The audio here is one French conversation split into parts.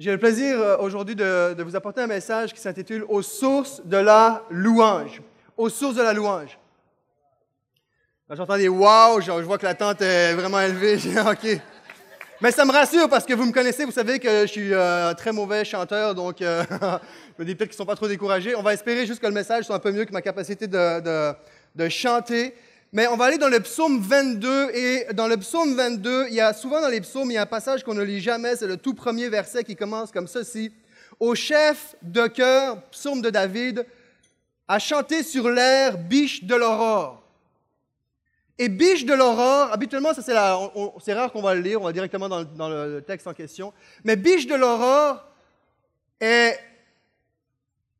J'ai le plaisir euh, aujourd'hui de, vous apporter un message qui s'intitule Aux sources de la louange. Aux sources de la louange. J'entends des wow, je vois que la tente est vraiment élevée. OK. Mais ça me rassure parce que vous me connaissez, vous savez que je suis euh, très mauvais chanteur, donc euh, je me dis peut-être qu'ils ne sont pas trop découragés. On va espérer juste que le message soit un peu mieux que ma capacité de chanter. Mais on va aller dans le psaume 22, et dans le psaume 22, il y a souvent dans les psaumes, il y a un passage qu'on ne lit jamais, c'est le tout premier verset qui commence comme ceci. Au chef de chœur, psaume de David, a chanté sur l'air biche de l'aurore. Et biche de l'aurore, habituellement, ça c'est c'est rare qu'on va le lire, on va directement dans, dans le texte en question. Mais biche de l'aurore est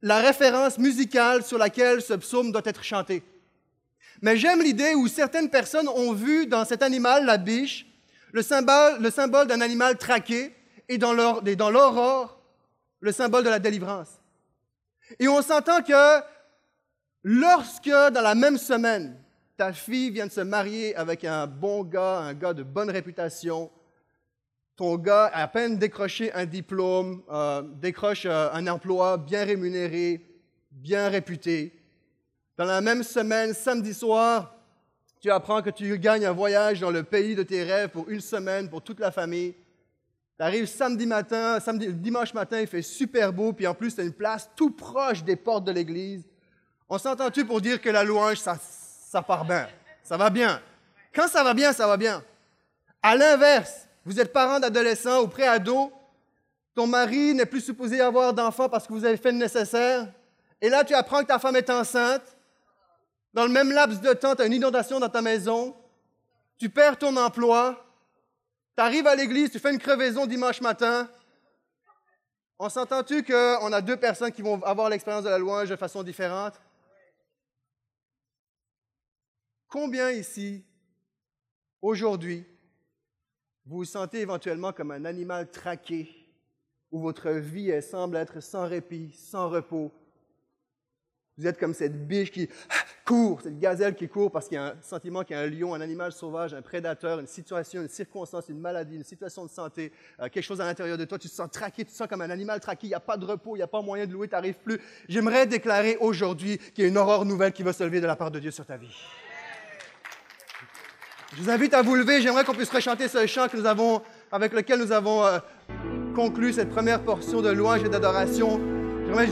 la référence musicale sur laquelle ce psaume doit être chanté. Mais j'aime l'idée où certaines personnes ont vu dans cet animal, la biche, le symbole, le symbole d'un animal traqué et dans leur- et dans l'aurore, le symbole de la délivrance. Et on s'entend que lorsque, dans la même semaine, ta fille vient de se marier avec un bon gars, un gars de bonne réputation, ton gars a à peine décroché un diplôme, euh, décroche euh, un emploi bien rémunéré, bien réputé, dans la même semaine, samedi soir, tu apprends que tu gagnes un voyage dans le pays de tes rêves pour une semaine, pour toute la famille. Tu arrives samedi matin, samedi, dimanche matin, il fait super beau, puis en plus, tu as une place tout proche des portes de l'église. On s'entend-tu pour dire que la louange, ça, ça part bien? Ça va bien. Quand ça va bien, ça va bien. À l'inverse, vous êtes parent d'adolescents ou pré-ado, ton mari n'est plus supposé avoir d'enfants parce que vous avez fait le nécessaire, et là, tu apprends que ta femme est enceinte. Dans le même laps de temps, tu as une inondation dans ta maison, tu perds ton emploi, tu arrives à l'église, tu fais une crevaison dimanche matin. On s'entend-tu qu'on a deux personnes qui vont avoir l'expérience de la louange de façon différente? Combien ici, aujourd'hui, vous vous sentez éventuellement comme un animal traqué, où votre vie semble être sans répit, sans repos? Vous êtes comme cette biche qui court, cette gazelle qui court parce qu'il y a un sentiment qu'il y a un lion, un animal sauvage, un prédateur, une situation, une circonstance, une maladie, une situation de santé, euh, quelque chose à l'intérieur de toi. Tu te sens traqué, tu te sens comme un animal traqué. Il n'y a pas de repos, il n'y a pas moyen de louer, tu n'arrives plus. J'aimerais déclarer aujourd'hui qu'il y a une aurore nouvelle qui va se lever de la part de Dieu sur ta vie. Je vous invite à vous lever. J'aimerais qu'on puisse rechanter ce chant que nous avons, avec lequel nous avons euh, conclu cette première portion de louange et d'adoration.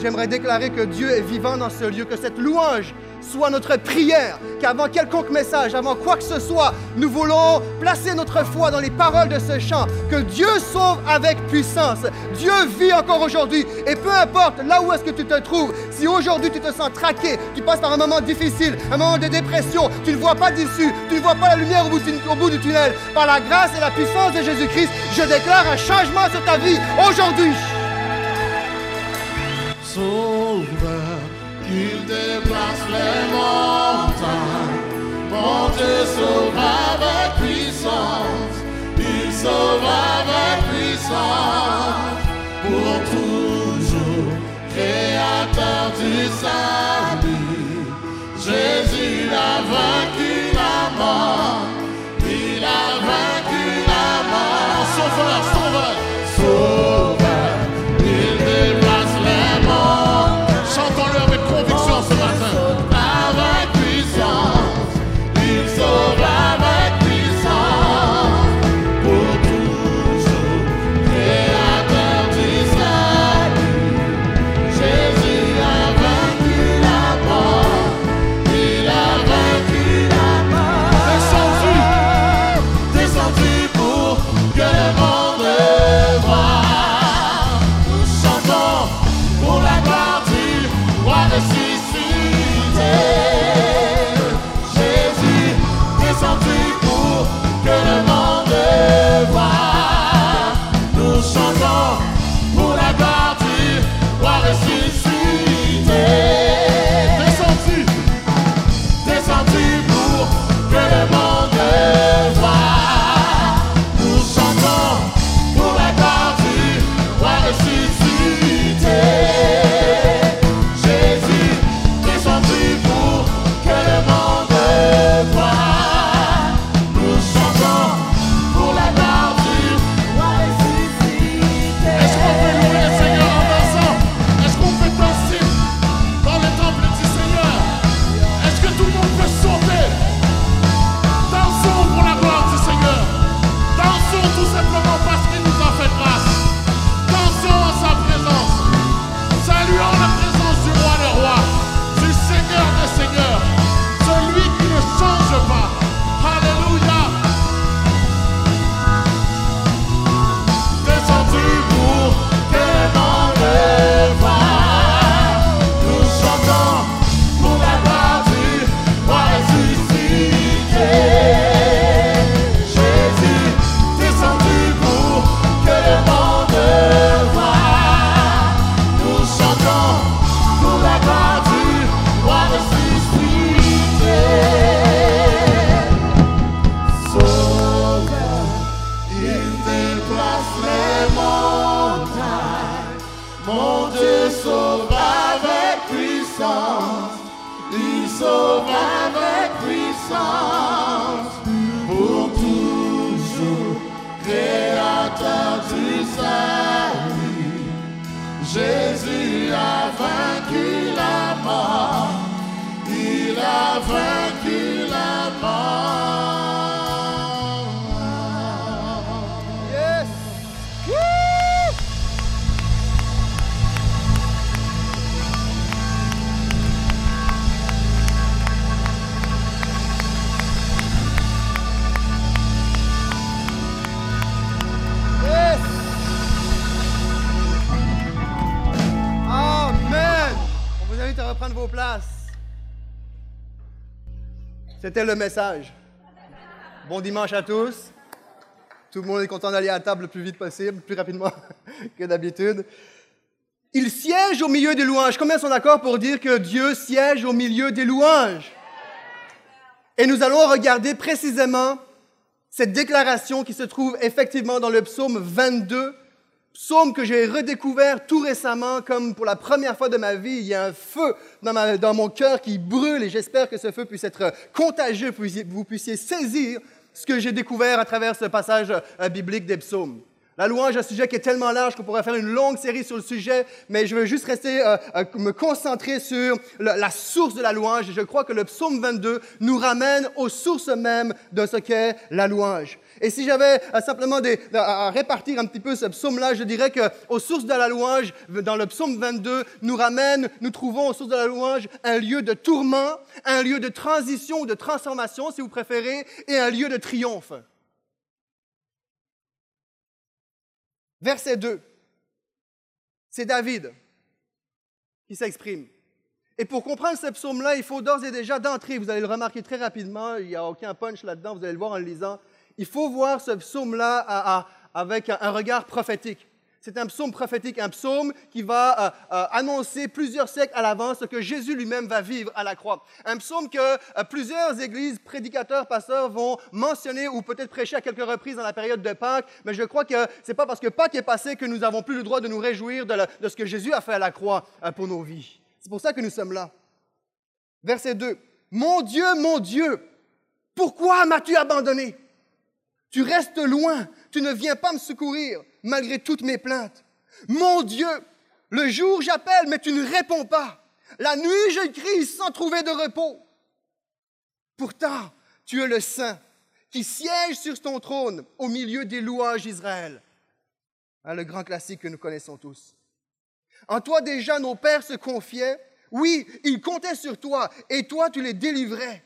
J'aimerais- déclarer que Dieu est vivant dans ce lieu, que cette louange soit notre prière, qu'avant quelconque message, avant quoi que ce soit, nous voulons placer notre foi dans les paroles de ce chant, que Dieu sauve avec puissance. Dieu vit encore aujourd'hui, et peu importe là où est-ce que tu te trouves, si aujourd'hui tu te sens traqué, tu passes par un moment difficile, un moment de dépression, tu ne vois pas d'issue, tu ne vois pas la lumière au bout, du, au bout du tunnel, par la grâce et la puissance de Jésus-Christ, je déclare un changement sur ta vie aujourd'hui. Sauveur, il déplace les montagnes. Mon Dieu sauve avec puissance, il sauve avec puissance. Pour toujours, créateur du salut, Jésus a vaincu la mort, Mon Dieu sauve avec puissance, il sauve avec puissance, pour toujours, créateur du salut. Jésus a vaincu la mort, il a vaincu. Vos. C'était le message. Bon dimanche à tous. Tout le monde est content d'aller à table le plus vite possible, plus rapidement que d'habitude. Il siège au milieu des louanges. Combien sont d'accord pour dire que Dieu siège au milieu des louanges? Et nous allons regarder précisément cette déclaration qui se trouve effectivement dans le psaume 22, psaume que j'ai redécouvert tout récemment comme pour la première fois de ma vie. Il y a un feu dans, dans mon cœur qui brûle et j'espère que ce feu puisse être contagieux, que vous- vous puissiez saisir ce que j'ai découvert à travers ce passage euh, biblique des psaumes. La louange est un sujet qui est tellement large qu'on pourrait faire une longue série sur le sujet, mais je veux juste rester, euh, euh, me concentrer sur la source de la louange. Et je crois que le psaume 22 nous ramène aux sources mêmes de ce qu'est la louange. Et si j'avais euh, simplement des- à à répartir un petit peu ce psaume-là, je dirais que aux sources de la louange, dans le psaume 22, nous ramène, nous trouvons aux sources de la louange un lieu de tourment, un lieu de transition ou de transformation, si vous préférez, et un lieu de triomphe. Verset 2. C'est David qui s'exprime. Et pour comprendre ce psaume-là, il faut d'ores et déjà d'entrer, vous allez le remarquer très rapidement, il n'y a aucun punch là-dedans, vous allez le voir en le lisant. Il faut voir ce psaume-là avec un regard prophétique. C'est un psaume prophétique, un psaume qui va euh, euh, annoncer plusieurs siècles à l'avance ce que Jésus lui-même va vivre à la croix. Un psaume que euh, plusieurs églises, prédicateurs, pasteurs vont mentionner ou peut-être prêcher à quelques reprises dans la période de Pâques, mais je crois que c'est pas parce que Pâques est passé que nous n'avons plus le droit de nous réjouir de, de ce que Jésus a fait à la croix pour nos vies. C'est pour ça que nous sommes là. Verset 2. Mon Dieu, mon Dieu, pourquoi m'as-tu abandonné? Tu restes loin, tu ne viens pas me secourir malgré toutes mes plaintes. Mon Dieu, le jour j'appelle, mais tu ne réponds pas. La nuit je crie sans trouver de repos. Pourtant, tu es le Saint qui siège sur ton trône au milieu des louanges d'Israël. Hein, le grand classique que nous connaissons tous. En toi déjà nos pères se confiaient. Oui, ils comptaient sur toi et toi tu les délivrais.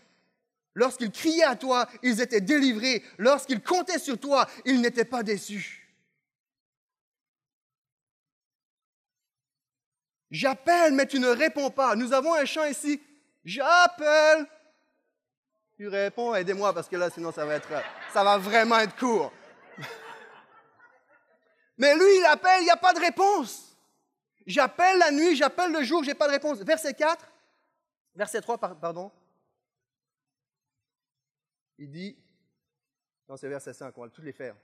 Lorsqu'ils criaient à toi, ils étaient délivrés. Lorsqu'ils comptaient sur toi, ils n'étaient pas déçus. J'appelle, mais tu ne réponds pas. Nous avons un chant ici. J'appelle. Tu réponds, aidez-moi parce que là, sinon, ça va être, ça va vraiment être court. Mais lui, il appelle, il n'y a pas de réponse. J'appelle la nuit, j'appelle le jour, j'ai pas de réponse. Verset 4, verset 3, par- pardon. Il dit, non, c'est verset 5, on va tous les faire.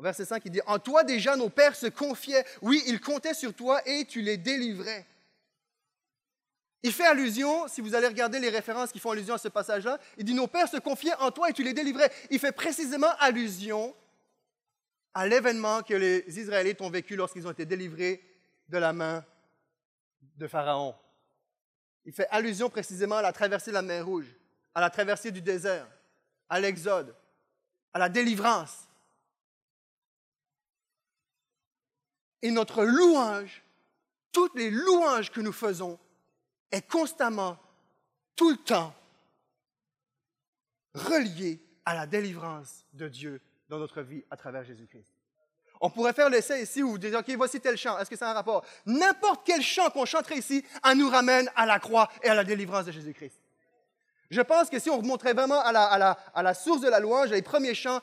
Verset 5, il dit, En toi déjà nos pères se confiaient. Oui, ils comptaient sur toi et tu les délivrais. Il fait allusion, si vous allez regarder les références qui font allusion à ce passage-là, il dit, Nos pères se confiaient en toi et tu les délivrais. Il fait précisément allusion à l'événement que les Israélites ont vécu lorsqu'ils ont été délivrés de la main de Pharaon. Il fait allusion précisément à la traversée de la mer Rouge, à la traversée du désert, à l'Exode, à la délivrance. Et notre louange, toutes les louanges que nous faisons, est constamment, tout le temps, reliée à la délivrance de Dieu dans notre vie à travers Jésus-Christ. On pourrait faire l'essai ici où vous OK, voici tel chant. Est-ce que ça a un rapport? N'importe quel chant qu'on chanterait ici, elle nous ramène à la croix et à la délivrance de Jésus-Christ. Je pense que si on remonterait vraiment à la, source de la louange, les premiers chants,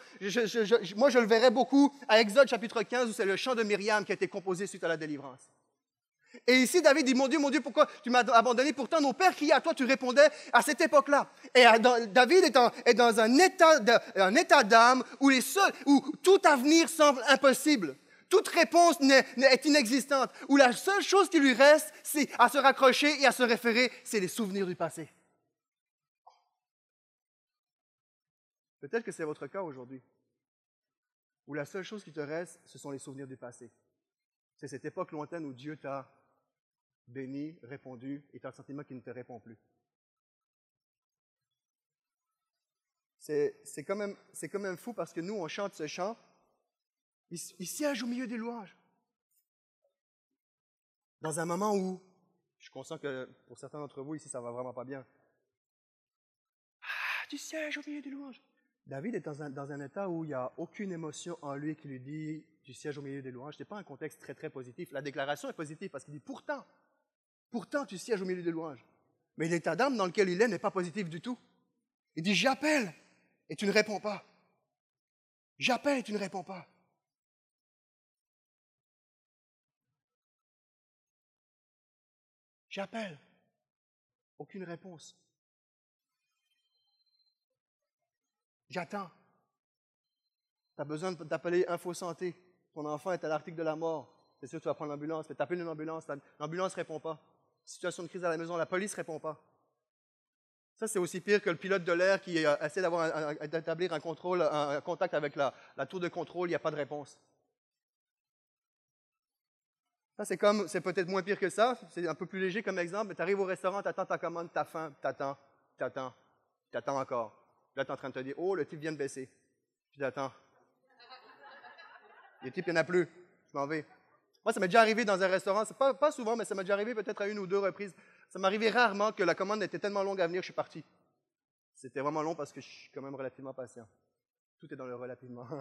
moi je le verrais beaucoup à Exode chapitre 15 où c'est le chant de Myriam qui a été composé suite à la délivrance. Et ici, David dit, mon Dieu, mon Dieu, pourquoi tu m'as abandonné? Pourtant, nos pères criaient à toi, tu répondais à cette époque-là. Et David est, dans un état d'âme où, les tout avenir semble impossible. Toute réponse est inexistante. Où la seule chose qui lui reste, c'est à se raccrocher et à se référer, c'est les souvenirs du passé. Peut-être que c'est votre cas aujourd'hui. où la seule chose qui te reste, ce sont les souvenirs du passé. C'est cette époque lointaine où Dieu t'a béni, répondu, et tu as le sentiment qu'il ne te répond plus. C'est quand, même, quand même fou parce que nous, on chante ce chant, il, siège au milieu des louanges. Dans un moment où, je suis que pour certains d'entre vous ici, ça va vraiment pas bien. Ah, tu sièges au milieu des louanges. David est dans un, état où il n'y a aucune émotion en lui qui lui dit tu sièges au milieu des louanges. Ce n'est pas un contexte très, très positif. La déclaration est positive parce qu'il dit pourtant, pourtant tu sièges au milieu des louanges. Mais l'état d'âme dans lequel il est n'est pas positif du tout. Il dit j'appelle et tu ne réponds pas. J'appelle et tu ne réponds pas. J'appelle. Aucune réponse. J'attends. Tu as besoin d'appeler Info Santé. Ton enfant est à l'article de la mort. C'est sûr que tu vas prendre l'ambulance, mais tu appelles une ambulance. L'ambulance ne répond pas. Situation de crise à la maison, la police ne répond pas. Ça, c'est aussi pire que le pilote de l'air qui euh, essaie d'établir un contrôle, un contact avec la, tour de contrôle, il n'y a pas de réponse. Ça, c'est comme, c'est peut-être moins pire que ça, c'est un peu plus léger comme exemple, mais tu arrives au restaurant, tu attends ta commande, tu as faim, tu attends, tu attends, tu attends encore. Là, tu es en train de te dire, oh, le type vient de baisser. Je attends. Le type, il n'y en a plus. Je m'en vais. Moi, ça m'est déjà arrivé dans un restaurant, pas, pas souvent, mais ça m'est déjà arrivé peut-être à une ou deux reprises. Ça m'arrivait rarement que la commande était tellement longue à venir, je suis parti. C'était vraiment long parce que je suis quand même relativement patient. Tout est dans le relativement.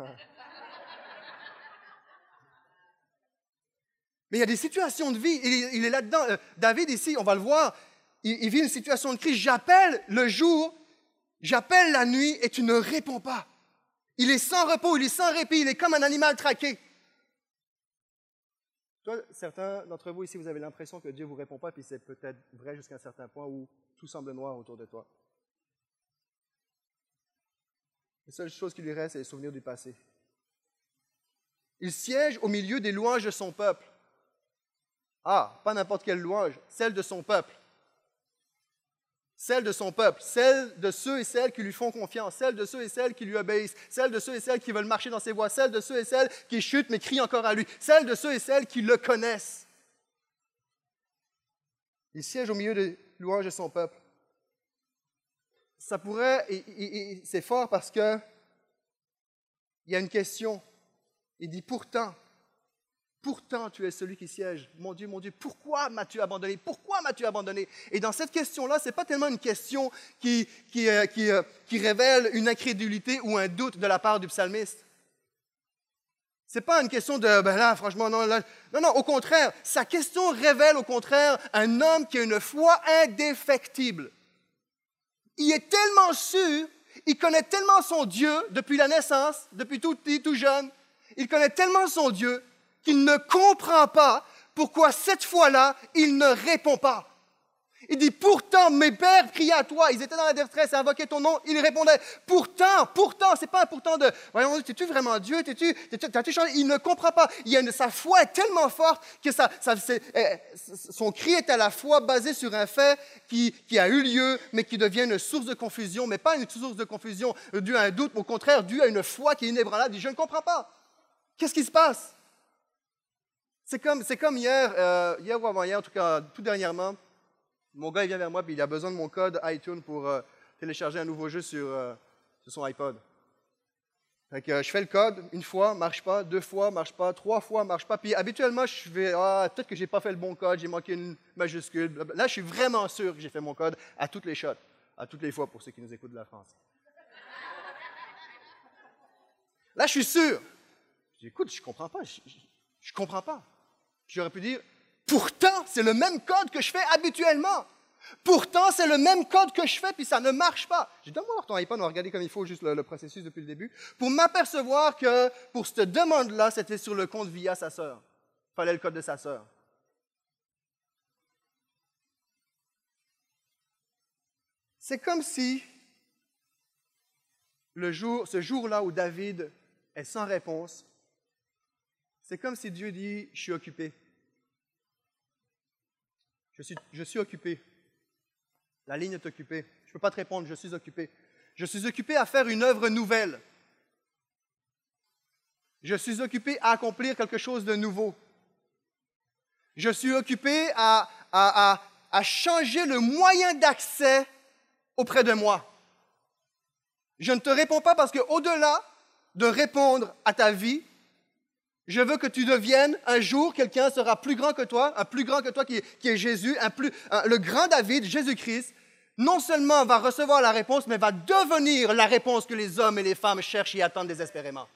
Mais il y a des situations de vie, il, est là-dedans. Euh, David, ici, on va le voir, il, vit une situation de crise. J'appelle le jour, j'appelle la nuit et tu ne réponds pas. Il est sans repos, il est sans répit, il est comme un animal traqué. Toi, certains d'entre vous ici, vous avez l'impression que Dieu ne vous répond pas, puis c'est peut-être vrai jusqu'à un certain point où tout semble noir autour de toi. La seule chose qui lui reste, c'est les souvenirs du passé. Il siège au milieu des louanges de son peuple. Ah, pas n'importe quelle louange, celle de son peuple. Celle de son peuple, celle de ceux et celles qui lui font confiance, celle de ceux et celles qui lui obéissent, celle de ceux et celles qui veulent marcher dans ses voies, celle de ceux et celles qui chutent mais crient encore à lui, celle de ceux et celles qui le connaissent. Il siège au milieu des louanges de son peuple. Ça pourrait, et, c'est fort parce que il y a une question. Il dit pourtant, Pourtant, tu es celui qui siège. Mon Dieu, mon Dieu, pourquoi m'as-tu abandonné? Pourquoi m'as-tu abandonné? Et dans cette question-là, ce n'est pas tellement une question euh, euh, qui, révèle une incrédulité ou un doute de la part du psalmiste. Ce n'est pas une question de, ben là, franchement, non, non, non, au contraire, sa question révèle au contraire un homme qui a une foi indéfectible. Il est tellement sûr, il connaît tellement son Dieu depuis la naissance, depuis tout petit, tout jeune, il connaît tellement son Dieu qu'il ne comprend pas pourquoi cette fois-là, il ne répond pas. Il dit, pourtant, mes pères criaient à toi, ils étaient dans la détresse, invoquaient ton nom, il répondait, pourtant, pourtant, c'est pas un pourtant de, voyons, es-tu vraiment Dieu, t'es-tu, t'as-tu changé? Il ne comprend pas. Il a sa foi est tellement forte que ça, ça eh, son cri est à la fois basé sur un fait qui, qui, a eu lieu, mais qui devient une source de confusion, mais pas une source de confusion due à un doute, mais au contraire, due à une foi qui est inébranlable. Il dit, je ne comprends pas. Qu'est-ce qui se passe? C'est comme, hier, euh, hier ou avant-hier, en tout cas tout dernièrement, mon gars vient vers moi et il a besoin de mon code iTunes pour euh, télécharger un nouveau jeu sur, euh, son iPod. je fais le code une fois, marche pas, deux fois, marche pas, trois fois, marche pas. Puis habituellement, je vais, ah, peut-être que j'ai pas fait le bon code, j'ai manqué une majuscule. Là, je suis vraiment sûr que j'ai fait mon code à toutes les shots, à toutes les fois pour ceux qui nous écoutent de la France. Là, je suis sûr. Je dis, écoute, je comprends pas, je, je comprends pas. J'aurais pu dire, pourtant, c'est le même code que je fais habituellement. Pourtant, c'est le même code que je fais, puis ça ne marche pas. J'ai donne-moi voir ton iPad, on va regarder comme il faut juste le, processus depuis le début, pour m'apercevoir que pour cette demande-là, c'était sur le compte via sa sœur. Il fallait le code de sa sœur. C'est comme si le jour, ce jour-là où David est sans réponse, c'est comme si Dieu dit, je suis occupé. Je suis, occupé. La ligne est occupée. Je ne peux pas te répondre, je suis occupé. Je suis occupé à faire une œuvre nouvelle. Je suis occupé à accomplir quelque chose de nouveau. Je suis occupé à, à, à, changer le moyen d'accès auprès de moi. Je ne te réponds pas parce qu'au-delà de répondre à ta vie, je veux que tu deviennes un jour quelqu'un sera plus grand que toi, un plus grand que toi qui est, Jésus, le grand David, Jésus-Christ, non seulement va recevoir la réponse, mais va devenir la réponse que les hommes et les femmes cherchent et attendent désespérément.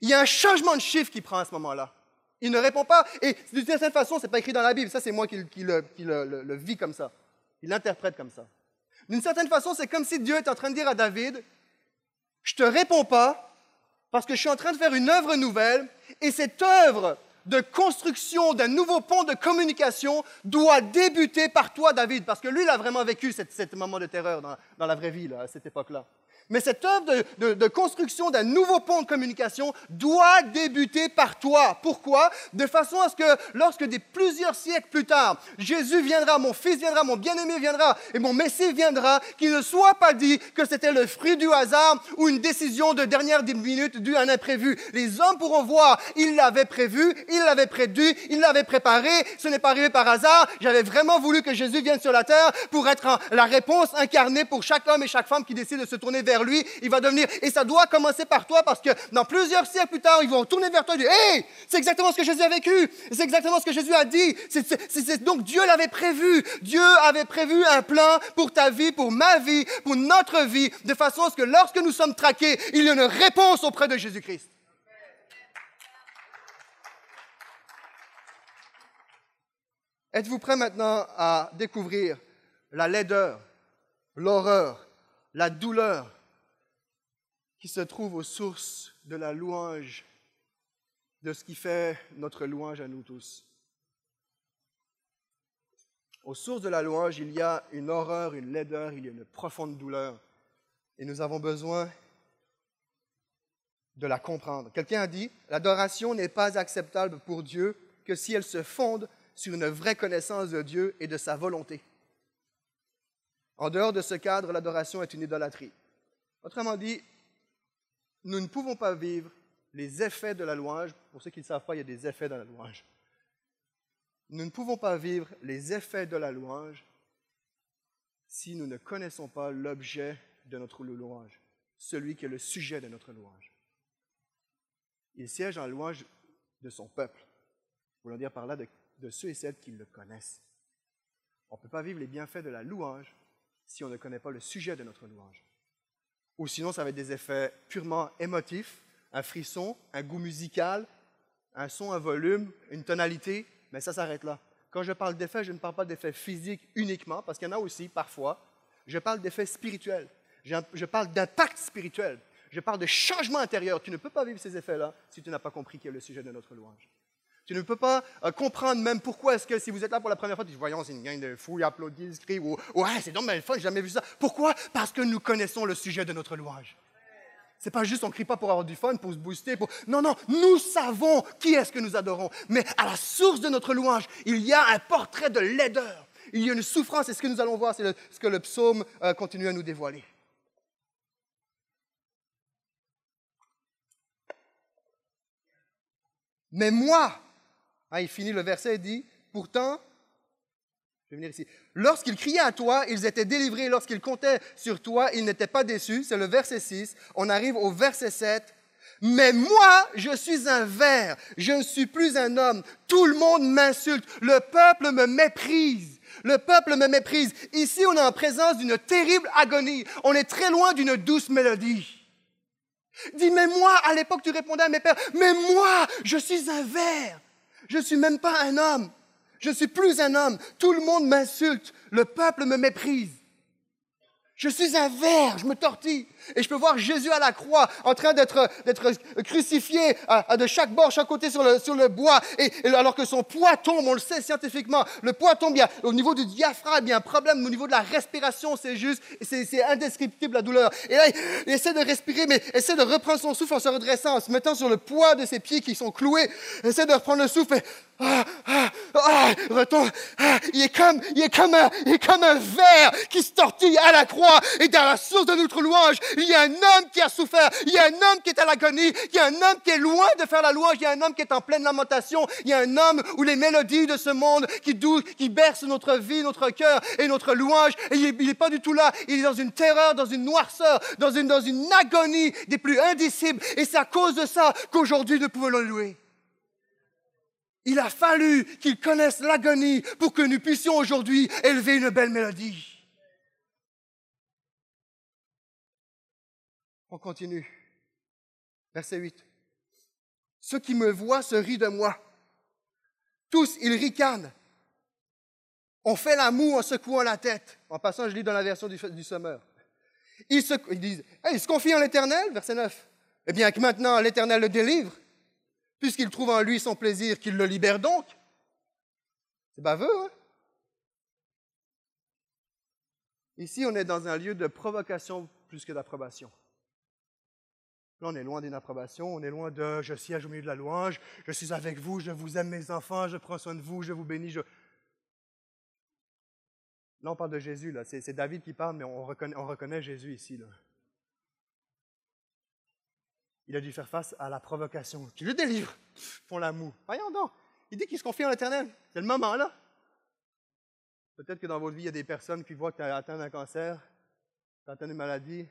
Il y a un changement de chiffre qui prend à ce moment-là. Il ne répond pas, et d'une certaine façon, ce n'est pas écrit dans la Bible, ça c'est moi qui, le, le vis comme ça. Il l'interprète comme ça. D'une certaine façon, c'est comme si Dieu est en train de dire à David, je te réponds pas parce que je suis en train de faire une œuvre nouvelle et cette œuvre de construction d'un nouveau pont de communication doit débuter par toi, David, parce que lui, il a vraiment vécu ce moment de terreur dans, dans la vraie vie, là, à cette époque-là. Mais cette œuvre de, construction d'un nouveau pont de communication doit débuter par toi. Pourquoi? De façon à ce que lorsque des plusieurs siècles plus tard, Jésus viendra, mon fils viendra, mon bien-aimé viendra et mon Messie viendra, qu'il ne soit pas dit que c'était le fruit du hasard ou une décision de dernière minute due à un imprévu. Les hommes pourront voir, il l'avait prévu, il l'avait prédit, il l'avait préparé, ce n'est pas arrivé par hasard. J'avais vraiment voulu que Jésus vienne sur la terre pour être la réponse incarnée pour chaque homme et chaque femme qui décide de se tourner vers lui, il va devenir. Et ça doit commencer par toi parce que dans plusieurs siècles plus tard, ils vont tourner vers toi et dire Hé, c'est exactement ce que Jésus a vécu. C'est exactement ce que Jésus a dit. donc Dieu l'avait prévu. Dieu avait prévu un plan pour ta vie, pour ma vie, pour notre vie, de façon à ce que lorsque nous sommes traqués, il y ait une réponse auprès de Jésus-Christ. Êtes-vous prêt maintenant à découvrir la laideur, l'horreur, la douleur qui se trouve aux sources de la louange, de ce qui fait notre louange à nous tous. Aux sources de la louange, il y a une horreur, une laideur, il y a une profonde douleur. Et nous avons besoin de la comprendre. Quelqu'un a dit, l'adoration n'est pas acceptable pour Dieu que si elle se fonde sur une vraie connaissance de Dieu et de sa volonté. En dehors de ce cadre, l'adoration est une idolâtrie. Autrement dit, nous ne pouvons pas vivre les effets de la louange. Pour ceux qui ne savent pas, il y a des effets dans la louange. Nous ne pouvons pas vivre les effets de la louange si nous ne connaissons pas l'objet de notre louange, celui qui est le sujet de notre louange. Il siège en louange de son peuple, voulant dire par là de, de ceux et celles qui le connaissent. On ne peut pas vivre les bienfaits de la louange si on ne connaît pas le sujet de notre louange. Ou sinon, ça va être des effets purement émotifs, un frisson, un goût musical, un son, un volume, une tonalité, mais ça s'arrête là. Quand je parle d'effets, je ne parle pas d'effets physiques uniquement, parce qu'il y en a aussi parfois. Je parle d'effets spirituels. Je parle d'impact spirituel. Je parle de changement intérieur. Tu ne peux pas vivre ces effets-là si tu n'as pas compris qui est le sujet de notre louange. Tu ne peux pas euh, comprendre même pourquoi est-ce que si vous êtes là pour la première fois, tu dis, voyons, c'est une gang de fous, ils applaudissent, ils crient, ou ouais, c'est fois, j'ai jamais vu ça. Pourquoi? Parce que nous connaissons le sujet de notre louange. C'est pas juste on crie pas pour avoir du fun, pour se booster, pour... Non, non, nous savons qui est-ce que nous adorons. Mais à la source de notre louange, il y a un portrait de laideur. Il y a une souffrance, et ce que nous allons voir, c'est ce que le psaume euh, continue à nous dévoiler. Mais moi, ah, il finit le verset et dit, pourtant, je vais venir ici, lorsqu'ils criaient à toi, ils étaient délivrés, lorsqu'ils comptaient sur toi, ils n'étaient pas déçus. C'est le verset 6. On arrive au verset 7. Mais moi, je suis un ver, je ne suis plus un homme. Tout le monde m'insulte, le peuple me méprise. Le peuple me méprise. Ici, on est en présence d'une terrible agonie. On est très loin d'une douce mélodie. Dis, mais moi, à l'époque, tu répondais à mes pères, mais moi, je suis un ver. Je ne suis même pas un homme. Je ne suis plus un homme. Tout le monde m'insulte. Le peuple me méprise. Je suis un ver, je me tortille. Et je peux voir Jésus à la croix en train d'être, crucifié de chaque bord, chaque côté sur le, bois. Et, alors que son poids tombe, on le sait scientifiquement, le poids tombe, bien au niveau du diaphragme, il y a un problème au niveau de la respiration, c'est juste, c'est, indescriptible la douleur. Et là, il essaie de respirer, mais essaie de reprendre son souffle en se redressant, en se mettant sur le poids de ses pieds qui sont cloués. Essaie de reprendre le souffle. Et, ah, ah, ah, retourne. Ah, il, il, est comme un, il est comme un verre qui se tortille à la croix. Et dans la source de notre louange, Il y a un homme qui a souffert. Il y a un homme qui est à l'agonie. Il y a un homme qui est loin de faire la louange. Il y a un homme qui est en pleine lamentation. Il y a un homme où les mélodies de ce monde qui, qui bercent notre vie, notre cœur et notre louange. Il n'est pas du tout là. Il est dans une terreur, dans une noirceur, dans une, dans une agonie des plus indicibles. Et c'est à cause de ça qu'aujourd'hui nous pouvons le louer. Il a fallu qu'il connaisse l'agonie pour que nous puissions aujourd'hui élever une belle mélodie. On continue. Verset 8. Ceux qui me voient se rient de moi. Tous, ils ricanent. On fait la moue en secouant la tête. En passant, je lis dans la version du, du Sommeur. Ils, se, ils disent, ils se confient en l'Éternel, verset 9. Eh bien, que maintenant l'Éternel le délivre puisqu'il trouve en lui son plaisir, qu'il le libère donc. C'est baveux, hein? Ici, on est dans un lieu de provocation plus que d'approbation. Là, on est loin d'une approbation, on est loin de je siège au milieu de la louange, je suis avec vous, je vous aime mes enfants, je prends soin de vous, je vous bénis. Je... Là, on parle de Jésus, là. C'est, David qui parle, mais on reconnaît, on reconnaît Jésus ici. Il a dû faire face à la provocation. Tu le délivres, font la moue. Voyons donc. Il dit qu'il se confie en l'éternel. C'est le moment là. Peut-être que dans votre vie, il y a des personnes qui voient que tu as atteint un cancer, tu as atteint une maladie,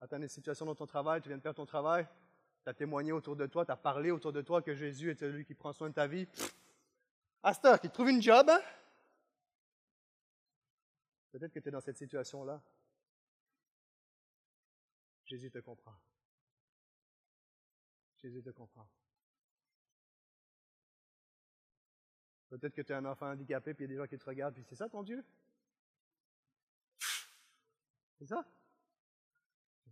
tu as atteint une situation dans ton travail, tu viens de perdre ton travail, tu as témoigné autour de toi, tu as parlé autour de toi que Jésus est celui qui prend soin de ta vie. Astor, qui trouve une job, hein? Peut-être que tu es dans cette situation-là. Jésus te comprend. Jésus te comprend. Peut-être que tu es un enfant handicapé, puis il y a des gens qui te regardent, puis c'est ça ton Dieu? C'est ça?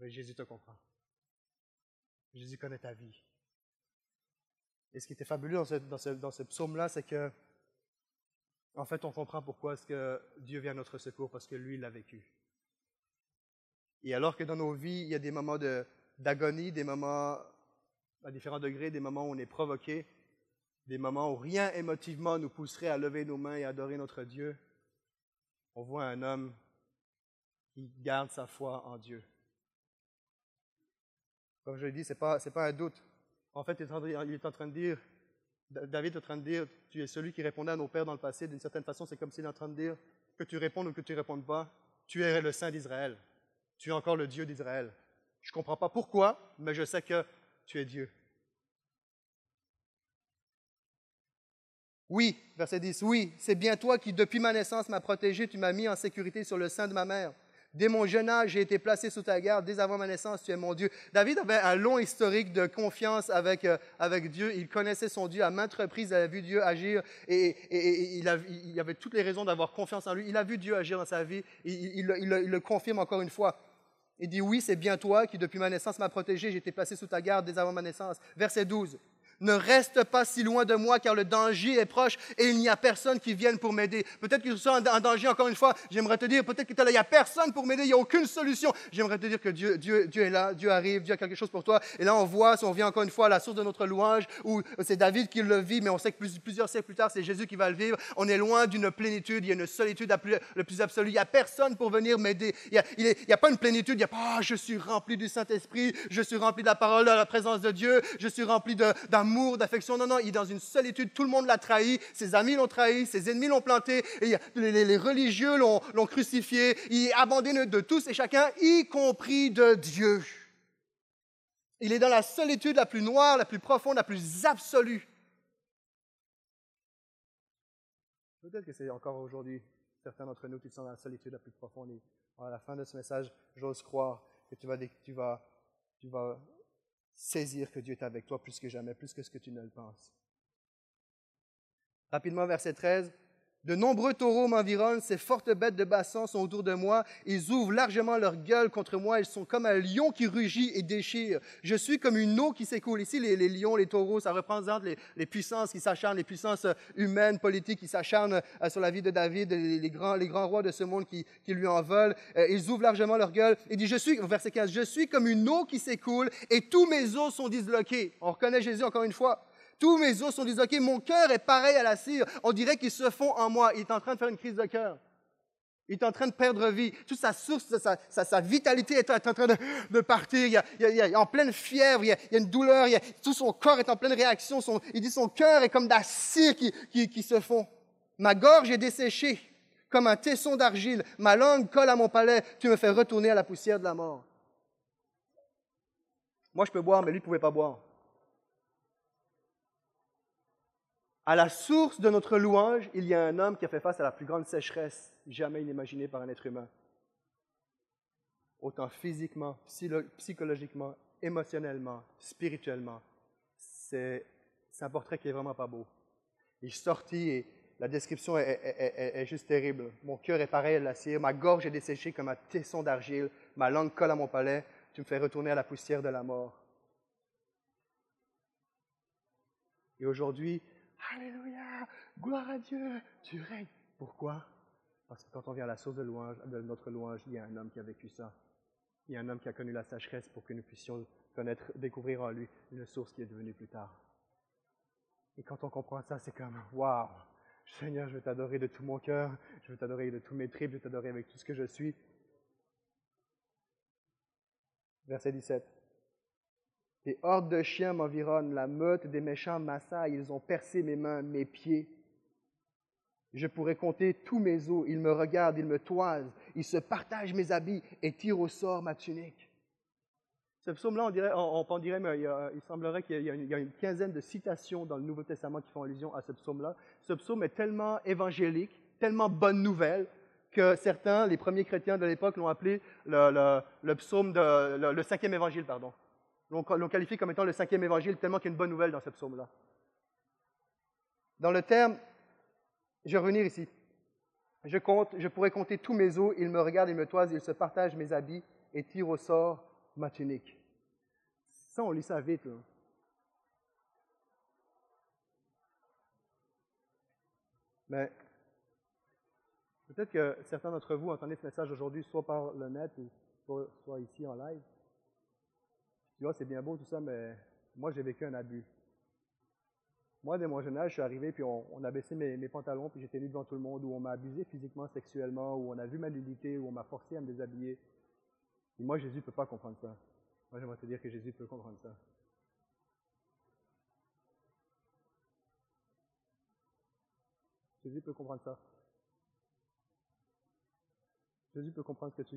Jésus te comprend. Jésus connaît ta vie. Et ce qui était fabuleux dans ce psaume-là, c'est que, en fait, on comprend pourquoi est-ce que Dieu vient à notre secours, parce que lui, il l'a vécu. Et alors que dans nos vies, il y a des moments d'agonie, des moments à différents degrés, des moments où on est provoqué, des moments où rien émotivement nous pousserait à lever nos mains et adorer notre Dieu, on voit un homme qui garde sa foi en Dieu. Comme je l'ai dit, ce n'est pas, pas un doute. En fait, il est en train de dire, David est en train de dire, tu es celui qui répondait à nos pères dans le passé. D'une certaine façon, c'est comme s'il est en train de dire, que tu répondes ou que tu ne répondes pas, tu es le Saint d'Israël. Tu es encore le Dieu d'Israël. Je ne comprends pas pourquoi, mais je sais que tu es Dieu. Oui, verset 10, oui, c'est bien toi qui, depuis ma naissance, m'as protégé, tu m'as mis en sécurité sur le sein de ma mère. Dès mon jeune âge, j'ai été placé sous ta garde. Dès avant ma naissance, tu es mon Dieu. David avait un long historique de confiance avec, euh, avec Dieu. Il connaissait son Dieu. À maintes reprises, il avait vu Dieu agir et, il, avait toutes les raisons d'avoir confiance en lui. Il a vu Dieu agir dans sa vie. Il, il le confirme encore une fois. Il dit, oui, c'est bien toi qui, depuis ma naissance, m'as protégé. J'ai été placé sous ta garde dès avant ma naissance. Verset 12 ne reste pas si loin de moi car le danger est proche et il n'y a personne qui vienne pour m'aider. Peut-être que je suis en danger encore une fois. J'aimerais te dire, peut-être que il n'y a personne pour m'aider, il n'y a aucune solution. J'aimerais te dire que Dieu, Dieu, Dieu est là, Dieu arrive, Dieu a quelque chose pour toi. Et là, on voit, si on vient encore une fois à la source de notre louange, où c'est David qui le vit, mais on sait que plusieurs siècles plus tard, c'est Jésus qui va le vivre. On est loin d'une plénitude, il y a une solitude le plus absolue. Il n'y a personne pour venir m'aider. Il n'y a, pas une plénitude, il n'y a pas, ah, je suis rempli du Saint-Esprit, je suis rempli de la parole, de la présence de Dieu, je suis rempli d'amour d'affection. Non, non, il est dans une solitude. Tout le monde l'a trahi. Ses amis l'ont trahi. Ses ennemis l'ont planté. Les, religieux l'ont crucifié. Il est abandonné de tous et chacun, y compris de Dieu. Il est dans la solitude la plus noire, la plus profonde, la plus absolue. Peut-être que c'est encore aujourd'hui certains d'entre nous qui sont dans la solitude la plus profonde. Et à la fin de ce message, j'ose croire que tu vas, tu vas, tu vas saisir que Dieu est avec toi plus que jamais, plus que ce que tu ne le penses. Rapidement, verset 13. De nombreux taureaux m'environnent, ces fortes bêtes de bassin sont autour de moi, ils ouvrent largement leur gueule contre moi, ils sont comme un lion qui rugit et déchire. Je suis comme une eau qui s'écoule. Ici, les, lions, les taureaux, ça représente les, puissances qui s'acharnent, les puissances humaines, politiques qui s'acharnent euh, sur la vie de David, les, grands, les grands rois de ce monde qui, lui en veulent. Euh, ils ouvrent largement leur gueule. Il dit, je suis, verset 15, je suis comme une eau qui s'écoule et tous mes os sont disloqués. On reconnaît Jésus encore une fois. Tous mes os sont disloqués. Mon cœur est pareil à la cire. On dirait qu'ils se font en moi. Il est en train de faire une crise de cœur. Il est en train de perdre vie. Toute sa source, sa, vitalité est en train de, partir. Il, est en pleine fièvre, il y a, une douleur, tout son corps est en pleine réaction. il dit son cœur est comme d'acier qui, qui se fond. Ma gorge est desséchée comme un tesson d'argile. Ma langue colle à mon palais. Tu me fais retourner à la poussière de la mort. Moi, je peux boire, mais lui ne pouvait pas boire. À la source de notre louange, il y a un homme qui a fait face à la plus grande sécheresse jamais imaginée par un être humain. Autant physiquement, psychologiquement, émotionnellement, spirituellement. C'est un portrait qui est vraiment pas beau. Il est sorti et la description est, juste terrible. Mon cœur est pareil à l'acier, ma gorge est desséchée comme un tesson d'argile, ma langue colle à mon palais, tu me fais retourner à la poussière de la mort. Et aujourd'hui, Alléluia, gloire à Dieu, tu règnes. Pourquoi? Parce que quand on vient à la source de, notre louange, il y a un homme qui a vécu ça. Il y a un homme qui a connu la sécheresse pour que nous puissions connaître, découvrir en lui une source qui est devenue plus tard. Et quand on comprend ça, c'est comme, waouh, Seigneur, je veux t'adorer de tout mon cœur, je veux t'adorer de tous mes tripes, je veux t'adorer avec tout ce que je suis. Verset 17. Des hordes de chiens m'environnent, la meute des méchants m'assaille, ils ont percé mes mains, mes pieds. Je pourrais compter tous mes os, ils me regardent, ils me toisent, ils se partagent mes habits et tirent au sort ma tunique. Ce psaume-là, on, dirait, on, il, semblerait qu'il y, a une quinzaine de citations dans le Nouveau Testament qui font allusion à ce psaume-là. Ce psaume est tellement évangélique, tellement bonne nouvelle, que certains, les premiers chrétiens de l'époque, l'ont appelé le, psaume de, le cinquième évangile, pardon l'on qualifie comme étant le cinquième évangile, tellement qu'il y a une bonne nouvelle dans ce psaume-là. Dans le terme, je vais revenir ici. Je, compte, je pourrais compter tous mes os, ils me regardent, ils me toisent, ils se partagent mes habits et tirent au sort ma tunique. Ça, on lit ça vite. Mais peut-être que certains d'entre vous entendez ce message aujourd'hui, soit par le net soit ici en live. Tu vois, c'est bien beau tout ça, mais moi, j'ai vécu un abus. Moi, dès mon jeune âge, je suis arrivé, puis on, a baissé mes, pantalons, puis j'étais nu devant tout le monde, où on m'a abusé physiquement, sexuellement, où on a vu ma nudité, où on m'a forcé à me déshabiller. Et moi, Jésus ne peut pas comprendre ça. Moi, j'aimerais te dire que Jésus peut comprendre ça. Jésus peut comprendre ça. Jésus peut comprendre ce que tu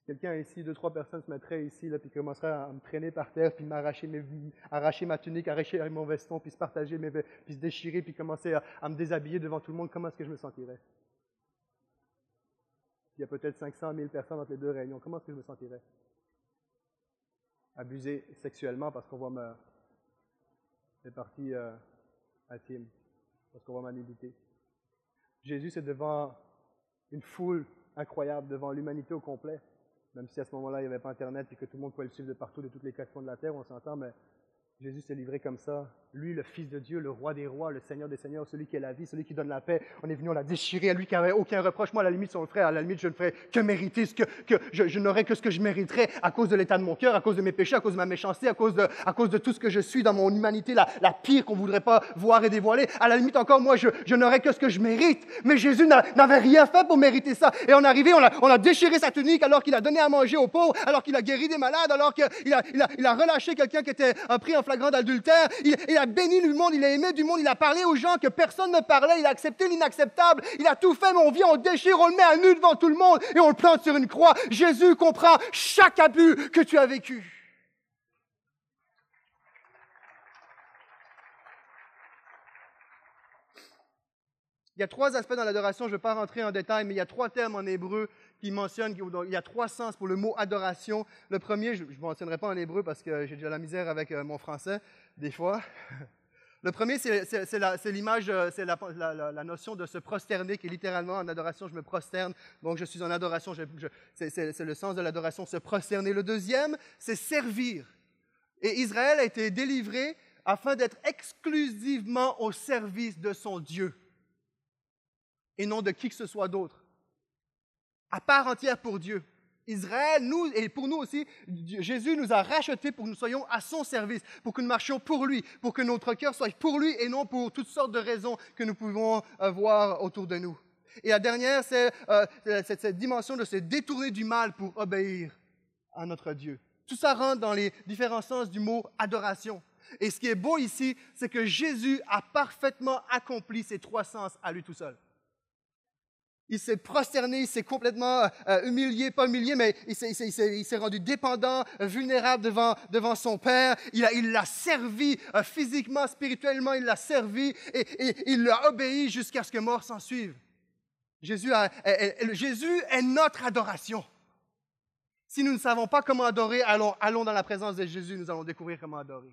vis quelqu'un ici, deux, trois personnes se mettraient ici, là, puis commenceraient à me traîner par terre, puis m'arracher mes, arracher ma tunique, arracher mon veston, puis se partager, mes, puis se déchirer, puis commencer à, me déshabiller devant tout le monde, comment est-ce que je me sentirais? Il y a peut-être 500 000 personnes entre les deux réunions, comment est-ce que je me sentirais? Abusé sexuellement parce qu'on voit ma, mes parties euh, intimes, parce qu'on voit ma nudité. Jésus, c'est devant une foule incroyable, devant l'humanité au complet même si à ce moment-là, il n'y avait pas Internet et que tout le monde pouvait le suivre de partout, de toutes les quatre coins de la terre, on s'entend, mais Jésus s'est livré comme ça. Lui, le Fils de Dieu, le Roi des rois, le Seigneur des seigneurs, celui qui est la vie, celui qui donne la paix. On est venu, on l'a déchiré à lui qui n'avait aucun reproche. Moi, à la limite, son frère, à la limite, je ne ferais que mériter ce que, que je, n'aurais que ce que je mériterais à cause de l'état de mon cœur, à cause de mes péchés, à cause de ma méchanceté, à cause de, à cause de tout ce que je suis dans mon humanité, la, la pire qu'on ne voudrait pas voir et dévoiler. À la limite, encore, moi, je, je n'aurais que ce que je mérite. Mais Jésus n'avait rien fait pour mériter ça. Et on est arrivé, on a, on a déchiré sa tunique alors qu'il a donné à manger aux pauvres, alors qu'il a guéri des malades, alors qu'il a, il a, il a relâché quelqu'un qui était pris en flagrant d'adultère il, a béni le monde, il a aimé du monde, il a parlé aux gens que personne ne parlait, il a accepté l'inacceptable, il a tout fait, mais on vient, on déchire, on le met à nu devant tout le monde et on le plante sur une croix. Jésus comprend chaque abus que tu as vécu. Il y a trois aspects dans l'adoration, je ne vais pas rentrer en détail, mais il y a trois termes en hébreu qui mentionnent, il y a trois sens pour le mot adoration. Le premier, je ne mentionnerai pas en hébreu parce que j'ai déjà la misère avec euh, mon français, des fois. Le premier, c'est l'image, euh, c'est la, notion de se prosterner, qui est littéralement en adoration, je me prosterne, donc je suis en adoration, c'est le sens de l'adoration, se prosterner. Le deuxième, c'est servir. Et Israël a été délivré afin d'être exclusivement au service de son Dieu et non de qui que ce soit d'autre. À part entière pour Dieu. Israël, nous, et pour nous aussi, Jésus nous a rachetés pour que nous soyons à son service, pour que nous marchions pour lui, pour que notre cœur soit pour lui et non pour toutes sortes de raisons que nous pouvons voir autour de nous. Et la dernière, c'est euh, cette, cette dimension de se détourner du mal pour obéir à notre Dieu. Tout ça rentre dans les différents sens du mot adoration. Et ce qui est beau ici, c'est que Jésus a parfaitement accompli ces trois sens à lui tout seul. Il s'est prosterné, il s'est complètement euh, humilié, pas humilié, mais il s'est rendu dépendant, vulnérable devant, devant son Père. Il l'a servi euh, physiquement, spirituellement, il l'a servi et, il l'a obéi jusqu'à ce que mort s'en suive. Jésus, Jésus est notre adoration. Si nous ne savons pas comment adorer, allons, allons dans la présence de Jésus, nous allons découvrir comment adorer.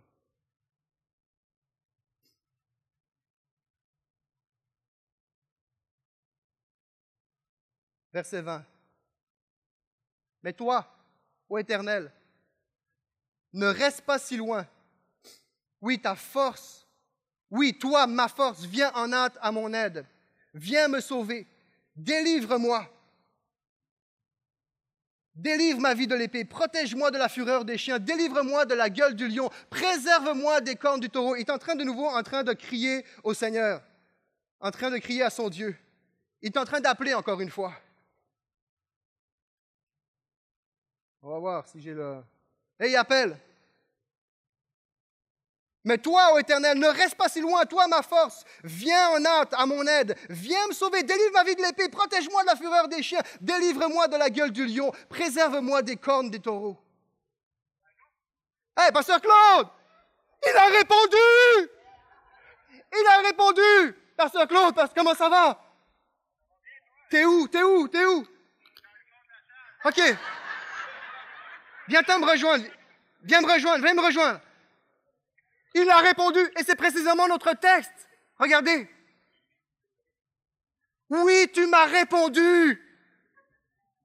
Verset 20. Mais toi, ô Éternel, ne reste pas si loin. Oui, ta force, oui, toi, ma force, viens en hâte à mon aide. Viens me sauver. Délivre-moi. Délivre ma vie de l'épée, protège-moi de la fureur des chiens, délivre-moi de la gueule du lion, préserve-moi des cornes du taureau. Il est en train de nouveau en train de crier au Seigneur, en train de crier à son Dieu. Il est en train d'appeler encore une fois. On va voir si j'ai le. Et il appelle. Mais toi, ô Éternel, ne reste pas si loin, toi ma force. Viens en hâte à mon aide. Viens me sauver. Délivre ma vie de l'épée. Protège-moi de la fureur des chiens. Délivre-moi de la gueule du lion. Préserve-moi des cornes des taureaux. Hé, hey, pasteur Claude, il a répondu. Il a répondu. Pasteur Claude, comment ça va? T'es où? T'es où? T'es où? OK. Viens me rejoindre. Viens me rejoindre. Viens me rejoindre. Il a répondu, et c'est précisément notre texte. Regardez. Oui, tu m'as répondu.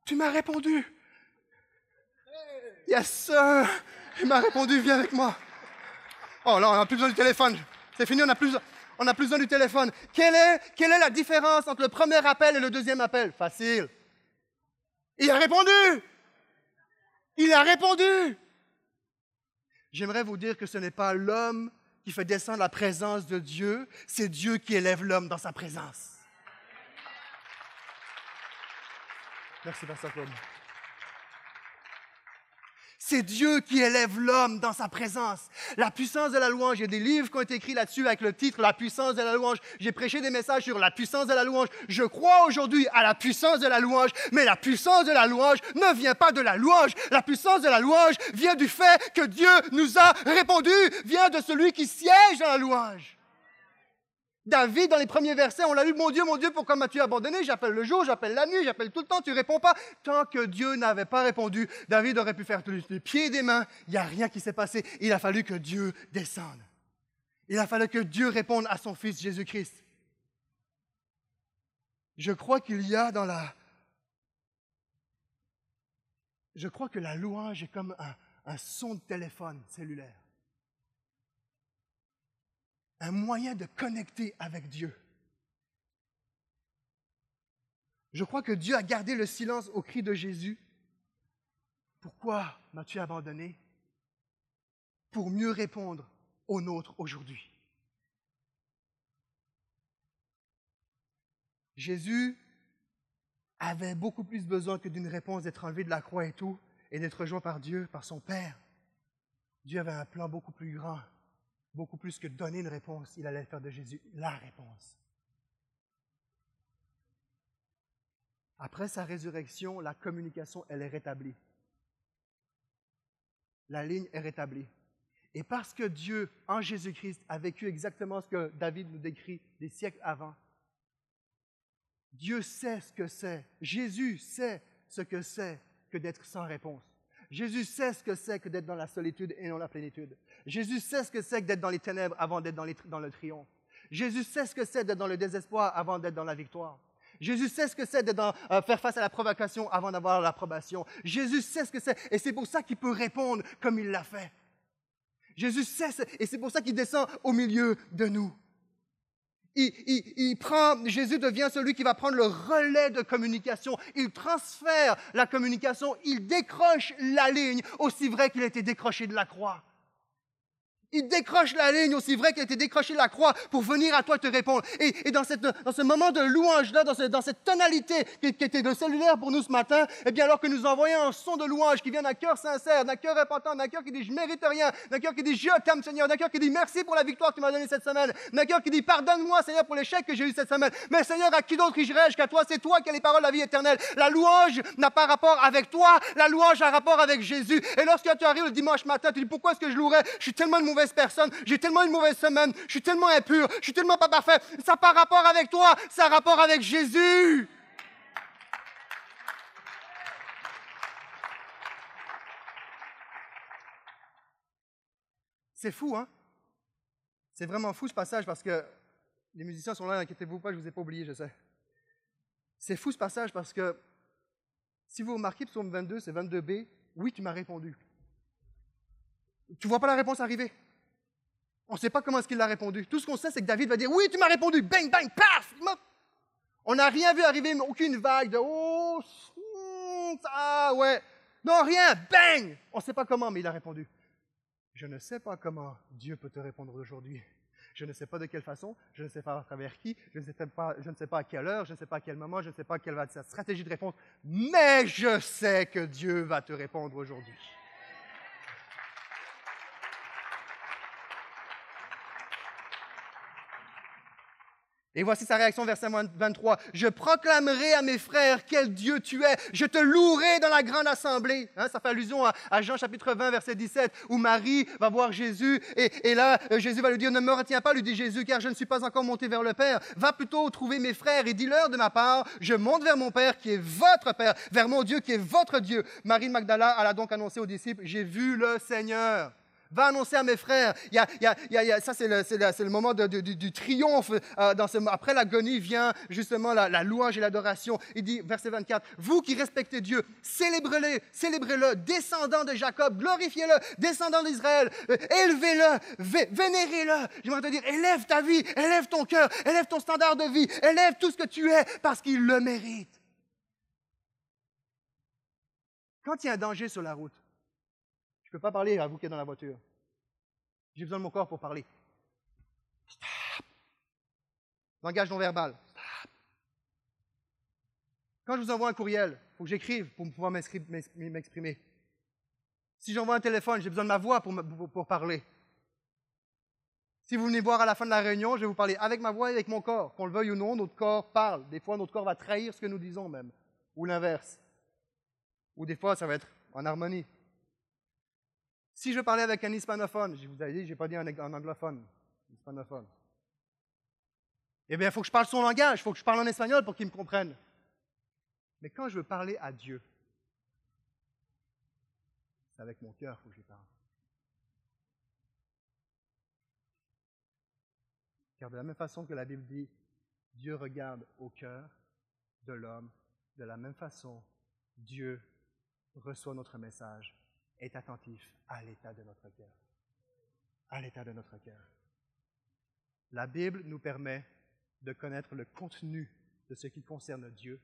Tu m'as répondu. Yes, sir. Il m'a répondu, viens avec moi. Oh là, on n'a plus besoin du téléphone. C'est fini, on n'a plus, a plus besoin du téléphone. Quelle est, quelle est la différence entre le premier appel et le deuxième appel? Facile. Il a répondu. Il a répondu. J'aimerais vous dire que ce n'est pas l'homme qui fait descendre la présence de Dieu, c'est Dieu qui élève l'homme dans sa présence. Merci, Pasteur Claude. C'est Dieu qui élève l'homme dans sa présence. La puissance de la louange. Il y a des livres qui ont été écrits là-dessus avec le titre La puissance de la louange. J'ai prêché des messages sur la puissance de la louange. Je crois aujourd'hui à la puissance de la louange, mais la puissance de la louange ne vient pas de la louange. La puissance de la louange vient du fait que Dieu nous a répondu, vient de celui qui siège dans la louange. David, dans les premiers versets, on l'a lu, mon Dieu, mon Dieu, pourquoi m'as-tu abandonné? J'appelle le jour, j'appelle la nuit, j'appelle tout le temps, tu réponds pas. Tant que Dieu n'avait pas répondu, David aurait pu faire les pieds et des mains. Il n'y a rien qui s'est passé. Il a fallu que Dieu descende. Il a fallu que Dieu réponde à son Fils Jésus-Christ. Je crois qu'il y a dans la... Je crois que la louange est comme un son de téléphone cellulaire un moyen de connecter avec Dieu. Je crois que Dieu a gardé le silence au cri de Jésus. Pourquoi m'as-tu abandonné? Pour mieux répondre au nôtre aujourd'hui. Jésus avait beaucoup plus besoin que d'une réponse d'être enlevé de la croix et tout, et d'être rejoint par Dieu, par son Père. Dieu avait un plan beaucoup plus grand beaucoup plus que donner une réponse, il allait faire de Jésus la réponse. Après sa résurrection, la communication, elle est rétablie. La ligne est rétablie. Et parce que Dieu, en Jésus-Christ, a vécu exactement ce que David nous décrit des siècles avant, Dieu sait ce que c'est, Jésus sait ce que c'est que d'être sans réponse. Jésus sait ce que c'est que d'être dans la solitude et non la plénitude. Jésus sait ce que c'est que d'être dans les ténèbres avant d'être dans, le triomphe. Jésus sait ce que c'est d'être dans le désespoir avant d'être dans la victoire. Jésus sait ce que c'est de euh, faire face à la provocation avant d'avoir l'approbation. Jésus sait ce que c'est et c'est pour ça qu'il peut répondre comme il l'a fait. Jésus sait et c'est pour ça qu'il descend au milieu de nous il, prend, Jésus devient celui qui va prendre le relais de communication. Il transfère la communication, il décroche la ligne, aussi vrai qu'il a été décroché de la croix. Il décroche la ligne aussi vrai qu'il a été décroché la croix pour venir à toi te répondre. Et, dans, ce moment de louange-là, dans, cette tonalité qui, était le cellulaire pour nous ce matin, eh bien, alors que nous envoyons un son de louange qui vient d'un cœur sincère, d'un cœur repentant, d'un cœur qui dit je mérite rien, d'un cœur qui dit je t'aime Seigneur, d'un cœur qui dit merci pour la victoire que tu m'as donnée cette semaine, d'un cœur qui dit pardonne-moi Seigneur pour l'échec que j'ai eu cette semaine. Mais Seigneur, à qui d'autre irais-je qu'à toi C'est toi qui as les paroles de la vie éternelle. La louange n'a pas rapport avec toi, la louange a rapport avec Jésus. Et lorsque tu arrives le dimanche matin, tu dis pourquoi est-ce que je louerais? Je suis tellement une mauvaise personne, tellement une mauvaise semaine, je suis tellement impur, je suis tellement pas parfait. Ça n'a pas rapport avec toi, ça a rapport avec Jésus. C'est fou, hein? C'est vraiment fou ce passage parce que les musiciens sont là, n'inquiétez-vous pas, je ne vous ai pas oublié, je sais. C'est fou ce passage parce que si vous remarquez, psaume 22, c'est 22b, oui, tu m'as répondu. Tu ne vois pas la réponse arriver? On ne sait pas comment est-ce qu'il a répondu. Tout ce qu'on sait, c'est que David va dire Oui, tu m'as répondu. Bang, bang, paf On n'a rien vu arriver, aucune vague de Oh, ah, ouais. Non, rien. Bang On ne sait pas comment, mais il a répondu. Je ne sais pas comment Dieu peut te répondre aujourd'hui. Je ne sais pas de quelle façon, je ne sais pas à travers qui, je ne sais pas, je ne sais pas à quelle heure, je ne sais pas à quel moment, je ne sais pas quelle va être sa stratégie de réponse, mais je sais que Dieu va te répondre aujourd'hui. Et voici sa réaction, verset 23. Je proclamerai à mes frères quel Dieu tu es. Je te louerai dans la grande assemblée. Hein, ça fait allusion à, Jean chapitre 20, verset 17, où Marie va voir Jésus. Et, là, euh, Jésus va lui dire, ne me retiens pas, lui dit Jésus, car je ne suis pas encore monté vers le Père. Va plutôt trouver mes frères et dis-leur de ma part, je monte vers mon Père qui est votre Père, vers mon Dieu qui est votre Dieu. Marie de Magdala a donc annoncé aux disciples, j'ai vu le Seigneur va annoncer à mes frères. Ça, c'est le, moment du, triomphe. Euh, après l'agonie vient justement la, louange et l'adoration. Il dit, verset 24, Vous qui respectez Dieu, célébrez-le, célébrez-le, descendant de Jacob, glorifiez-le, descendant d'Israël, euh, élevez-le, vénérez-le. Je vais te dire, élève ta vie, élève ton cœur, élève ton standard de vie, élève tout ce que tu es parce qu'il le mérite. Quand il y a un danger sur la route, je ne peux pas parler à vous qui êtes dans la voiture. J'ai besoin de mon corps pour parler. Stop. Langage non verbal. Stop. Quand je vous envoie un courriel, il faut que j'écrive pour pouvoir m'exprimer. Si j'envoie un téléphone, j'ai besoin de ma voix pour, pour, parler. Si vous venez voir à la fin de la réunion, je vais vous parler avec ma voix et avec mon corps. Qu'on le veuille ou non, notre corps parle. Des fois, notre corps va trahir ce que nous disons même. Ou l'inverse. Ou des fois, ça va être en harmonie. Si je parlais avec un hispanophone, je vous avais dit, je n'ai pas dit un, anglophone, hispanophone. Eh bien, il faut que je parle son langage, il faut que je parle en espagnol pour qu'il me comprenne. Mais quand je veux parler à Dieu, c'est avec mon cœur que je parle. Car de la même façon que la Bible dit, Dieu regarde au cœur de l'homme, de la même façon, Dieu reçoit notre message est attentif à l'état de notre cœur. À l'état de notre cœur. La Bible nous permet de connaître le contenu de ce qui concerne Dieu.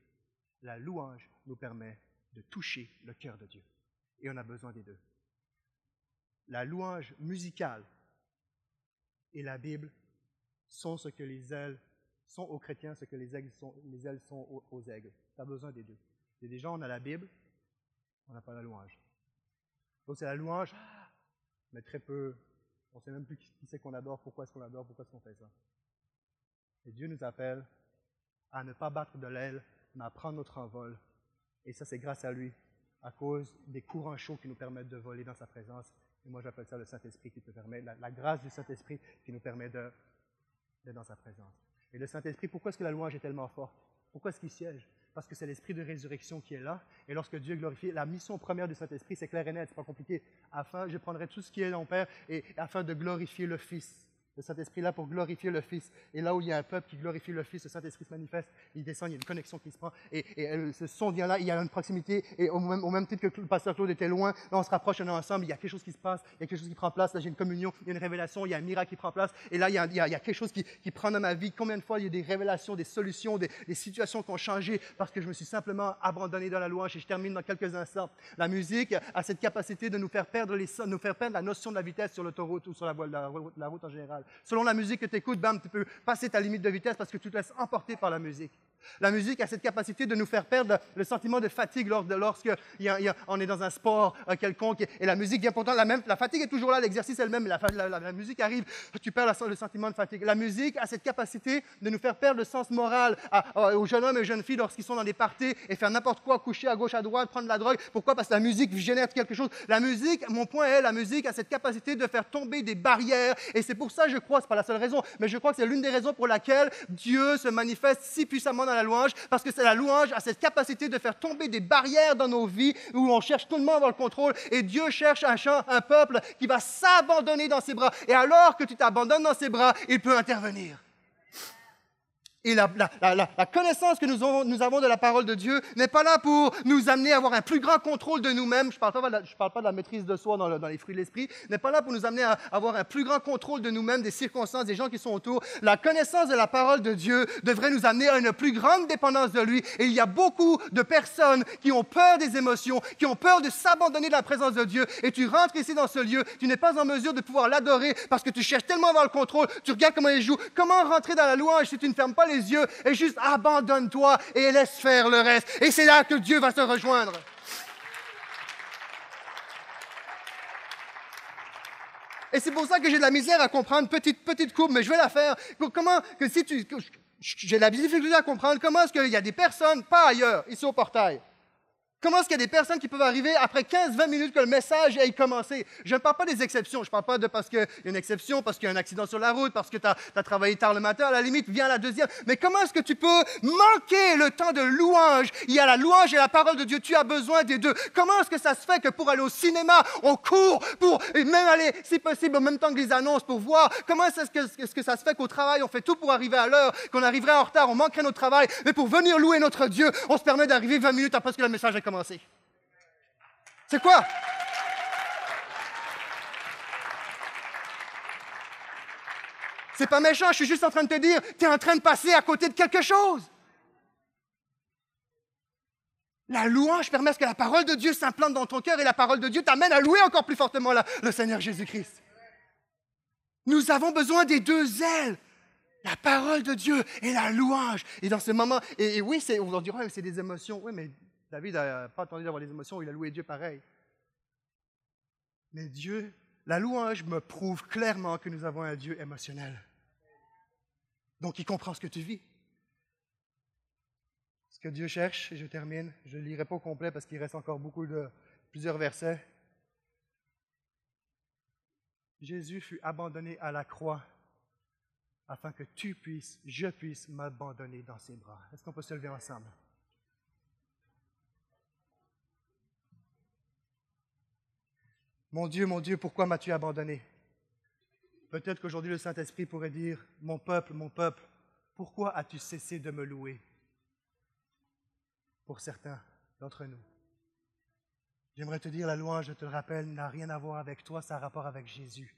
La louange nous permet de toucher le cœur de Dieu. Et on a besoin des deux. La louange musicale et la Bible sont ce que les ailes sont aux chrétiens, ce que les, ailes sont, les ailes sont aux, aigles. Tu as besoin des deux. Il y a des gens, on a la Bible, on n'a pas la louange. Donc c'est la louange, mais très peu. On ne sait même plus qui c'est qu'on adore, pourquoi est-ce qu'on adore, pourquoi est-ce qu'on fait ça. Et Dieu nous appelle à ne pas battre de l'aile, mais à prendre notre envol. Et ça, c'est grâce à lui, à cause des courants chauds qui nous permettent de voler dans sa présence. Et moi, j'appelle ça le Saint-Esprit qui te permet, la, grâce du Saint-Esprit qui nous permet d'être dans sa présence. Et le Saint-Esprit, pourquoi est-ce que la louange est tellement forte? Pourquoi est-ce qu'il siège? Parce que c'est l'esprit de résurrection qui est là. Et lorsque Dieu est glorifié, la mission première du Saint-Esprit, c'est clair et net, c'est pas compliqué. Afin, je prendrai tout ce qui est mon Père, et afin de glorifier le Fils, Le Saint-Esprit là pour glorifier le Fils. Et là où il y a un peuple qui glorifie le Fils, le Saint-Esprit se manifeste, il descend, il y a une connexion qui se prend. Et, ce son vient là, il y a une proximité. Et au même, titre que le pasteur Claude était loin, là on se rapproche, on est ensemble, il y a quelque chose qui se passe, il y a quelque chose qui prend place. Là j'ai une communion, il y a une révélation, il y a un miracle qui prend place. Et là il y a, quelque chose qui, prend dans ma vie. Combien de fois il y a des révélations, des solutions, des, situations qui ont changé parce que je me suis simplement abandonné dans la louange. Et je termine dans quelques instants. La musique a cette capacité de nous faire perdre, la notion de la vitesse sur l'autoroute ou sur la route en général. Selon la musique que tu écoutes, bam, tu peux passer ta limite de vitesse parce que tu te laisses emporter par la musique. La musique a cette capacité de nous faire perdre le sentiment de fatigue lorsque on est dans un sport euh, quelconque. Et la musique vient pourtant la même. La fatigue est toujours là, l'exercice est le même, mais la, musique arrive, tu perds le sentiment de fatigue. La musique a cette capacité de nous faire perdre le sens moral aux jeunes hommes et aux jeunes filles lorsqu'ils sont dans des parties et faire n'importe quoi, coucher à gauche, à droite, prendre de la drogue. Pourquoi? Parce que la musique génère quelque chose. La musique, mon point est, la musique a cette capacité de faire tomber des barrières. Et c'est pour ça, je crois, c'est pas la seule raison, mais je crois que c'est l'une des raisons pour laquelle Dieu se manifeste si puissamment dans la louange, parce que c'est la louange a cette capacité de faire tomber des barrières dans nos vies où on cherche tout le monde avoir le contrôle et Dieu cherche un, un peuple qui va s'abandonner dans ses bras. Et alors que tu t'abandonnes dans ses bras, il peut intervenir. Et la, connaissance que nous avons, de la parole de Dieu n'est pas là pour nous amener à avoir un plus grand contrôle de nous-mêmes. Je ne parle, pas de la maîtrise de soi dans, les fruits de l'esprit. N'est pas là pour nous amener à avoir un plus grand contrôle de nous-mêmes, des circonstances, des gens qui sont autour. La connaissance de la parole de Dieu devrait nous amener à une plus grande dépendance de lui. Et il y a beaucoup de personnes qui ont peur des émotions, qui ont peur de s'abandonner de la présence de Dieu. Et tu rentres ici dans ce lieu, tu n'es pas en mesure de pouvoir l'adorer parce que tu cherches tellement à avoir le contrôle. Tu regardes comment il joue. Comment rentrer dans la louange si tu ne fermes pas les yeux et juste abandonne-toi et laisse faire le reste. Et c'est là que Dieu va se rejoindre. Et c'est pour ça que j'ai de la misère à comprendre, petite, petite courbe, mais je vais la faire. Comment, que si tu, j'ai la difficulté à comprendre comment est-ce qu'il y a des personnes, pas ailleurs, ici au portail, Comment est-ce qu'il y a des personnes qui peuvent arriver après 15-20 minutes que le message ait commencé? Je ne parle pas des exceptions. Je ne parle pas de parce qu'il y a une exception, parce qu'il y a un accident sur la route, parce que tu as, travaillé tard le matin. À la limite, viens la deuxième. Mais comment est-ce que tu peux manquer le temps de louange? Il y a la louange et la parole de Dieu. Tu as besoin des deux. Comment est-ce que ça se fait que pour aller au cinéma, on court pour même aller, si possible, en même temps que les annonces pour voir? Comment est-ce que, est que ça se fait qu'au travail, on fait tout pour arriver à l'heure, qu'on arriverait en retard, on manquerait notre travail, mais pour venir louer notre Dieu, on se permet d'arriver 20 minutes après que le message a C'est quoi? C'est pas méchant, je suis juste en train de te dire, tu es en train de passer à côté de quelque chose. La louange permet que la parole de Dieu s'implante dans ton cœur et la parole de Dieu t'amène à louer encore plus fortement le Seigneur Jésus-Christ. Nous avons besoin des deux ailes, la parole de Dieu et la louange. Et dans ce moment, et, oui, on va dire, c'est des émotions. Oui, mais David n'a pas attendu d'avoir des émotions, il a loué Dieu pareil. Mais Dieu, la louange me prouve clairement que nous avons un Dieu émotionnel. Donc il comprend ce que tu vis. Ce que Dieu cherche, et je termine, je ne lirai pas au complet parce qu'il reste encore beaucoup de plusieurs versets. Jésus fut abandonné à la croix afin que tu puisses, je puisse m'abandonner dans ses bras. Est-ce qu'on peut se lever ensemble? Mon Dieu, mon Dieu, pourquoi m'as-tu abandonné? Peut-être qu'aujourd'hui le Saint-Esprit pourrait dire, mon peuple, mon peuple, pourquoi as-tu cessé de me louer? Pour certains d'entre nous. J'aimerais te dire, la louange, je te le rappelle, n'a rien à voir avec toi, ça a rapport avec Jésus.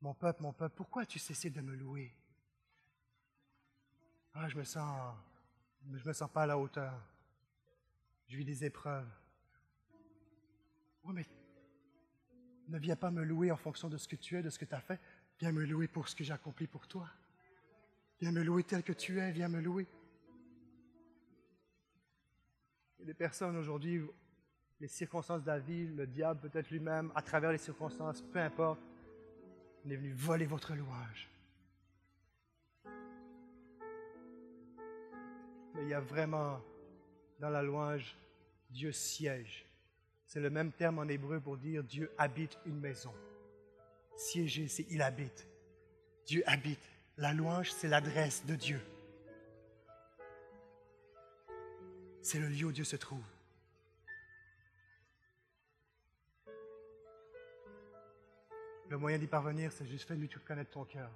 Mon peuple, mon peuple, pourquoi as-tu cessé de me louer? Ah, je me sens, je me sens pas à la hauteur. Je vis des épreuves. Mais ne viens pas me louer en fonction de ce que tu es, de ce que tu as fait. Viens me louer pour ce que j'ai accompli pour toi. Viens me louer tel que tu es, viens me louer. Il y a des personnes aujourd'hui, les circonstances de la vie, le diable peut-être lui-même, à travers les circonstances, peu importe, il est venu voler votre louange. Mais il y a vraiment dans la louange, Dieu siège. C'est le même terme en hébreu pour dire Dieu habite une maison. Siéger, c'est il habite. Dieu habite. La louange, c'est l'adresse de Dieu. C'est le lieu où Dieu se trouve. Le moyen d'y parvenir, c'est juste fais-lui connaître ton cœur.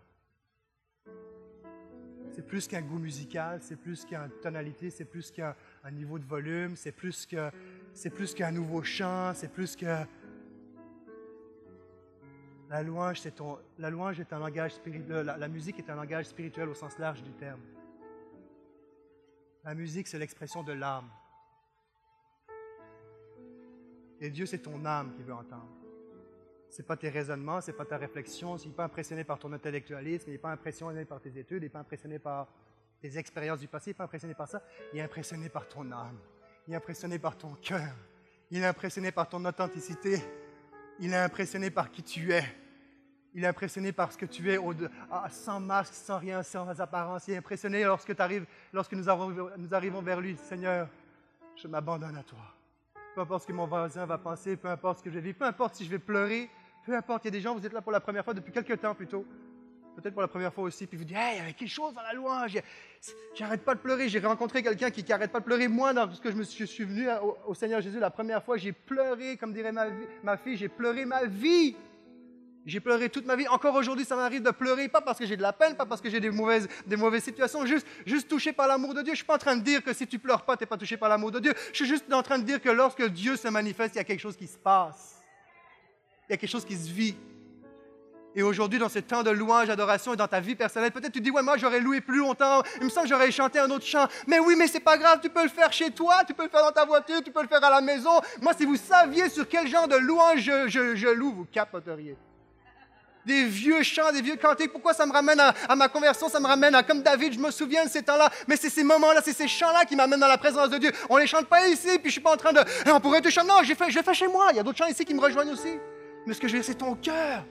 C'est plus qu'un goût musical, c'est plus qu'une tonalité, c'est plus qu'un niveau de volume, c'est plus que c'est plus qu'un nouveau chant, c'est plus que la louange, c'est ton, la louange est un langage spirituel, la, la musique est un langage spirituel au sens large du terme. La musique, c'est l'expression de l'âme. Et Dieu, c'est ton âme qui veut entendre. Ce n'est pas tes raisonnements, ce n'est pas ta réflexion, il n'est pas impressionné par ton intellectualisme, il n'est pas impressionné par tes études, il n'est pas impressionné par tes expériences du passé, il n'est pas impressionné par ça, il est impressionné par ton âme, il est impressionné par ton cœur, il est impressionné par ton authenticité, il est impressionné par qui tu es. Il est impressionné par ce que tu es sans masque, sans rien, sans apparence. Il est impressionné lorsque, arrives, lorsque nous, nous arrivons vers lui. Seigneur, je m'abandonne à toi. Peu importe ce que mon voisin va penser, peu importe ce que je vis, peu importe si je vais pleurer, peu importe. Il y a des gens, vous êtes là pour la première fois depuis quelques temps plutôt. Peut-être pour la première fois aussi, puis vous dites, hey, il y avait quelque chose dans la louange. J'arrête pas de pleurer. J'ai rencontré quelqu'un qui n'arrête pas de pleurer. Moi, lorsque je, me suis, je venu au, Seigneur Jésus la première fois, j'ai pleuré, comme dirait ma, fille, j'ai pleuré ma vie. J'ai pleuré toute ma vie. Encore aujourd'hui, ça m'arrive de pleurer, pas parce que j'ai de la peine, pas parce que j'ai des mauvaises, des mauvaises situations, juste, juste touché par l'amour de Dieu. Je suis pas en train de dire que si tu pleures pas, tu n'es pas touché par l'amour de Dieu. Je suis juste en train de dire que lorsque Dieu se manifeste, il y a quelque chose qui se passe. Il y a quelque chose qui se vit. Et aujourd'hui, dans ce temps de louange, d'adoration et dans ta vie personnelle, peut-être tu dis, ouais, moi j'aurais loué plus longtemps, il me semble que j'aurais chanté un autre chant. Mais oui, mais c'est pas grave, tu peux le faire chez toi, tu peux le faire dans ta voiture, tu peux le faire à la maison. Moi, si vous saviez sur quel genre de louange je, je, je loue, vous capoteriez des vieux chants, des vieux cantiques. Pourquoi ça me ramène à, ma conversion? Ça me ramène à comme David, je me souviens de ces temps-là. Mais c'est ces moments-là, c'est ces chants-là qui m'amènent dans la présence de Dieu. On les chante pas ici, puis je suis pas en train de. on pourrait te chanter. Non, j'ai fait, je fais chez moi. Il y a d'autres chants ici qui me rejoignent aussi. Mais ce que je veux c'est ton cœur.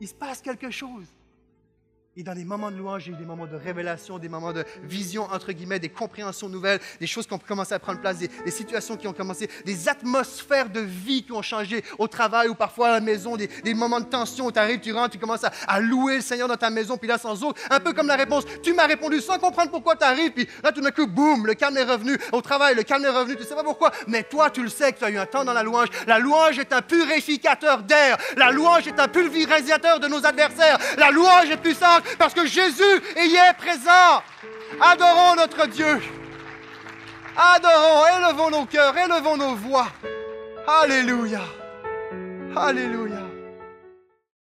Il se passe quelque chose. Et dans les moments de louange, j'ai eu des moments de révélation, des moments de vision, entre guillemets, des compréhensions nouvelles, des choses qui ont commencé à prendre place, des, situations qui ont commencé, des atmosphères de vie qui ont changé au travail ou parfois à la maison, des, moments de tension où tu arrives, tu rentres, tu commences à, louer le Seigneur dans ta maison, puis là, sans autre, un peu comme la réponse, tu m'as répondu sans comprendre pourquoi tu arrives, puis là, tout d'un coup, boum, le calme est revenu. Au travail, le calme est revenu, tu sais pas pourquoi, mais toi, tu le sais que tu as eu un temps dans la louange. La louange est un purificateur d'air. La louange est un pulvérisateur de nos adversaires. La louange est puissante parce que Jésus y est présent. Adorons notre Dieu. Adorons, élevons nos cœurs, élevons nos voix. Alléluia. Alléluia.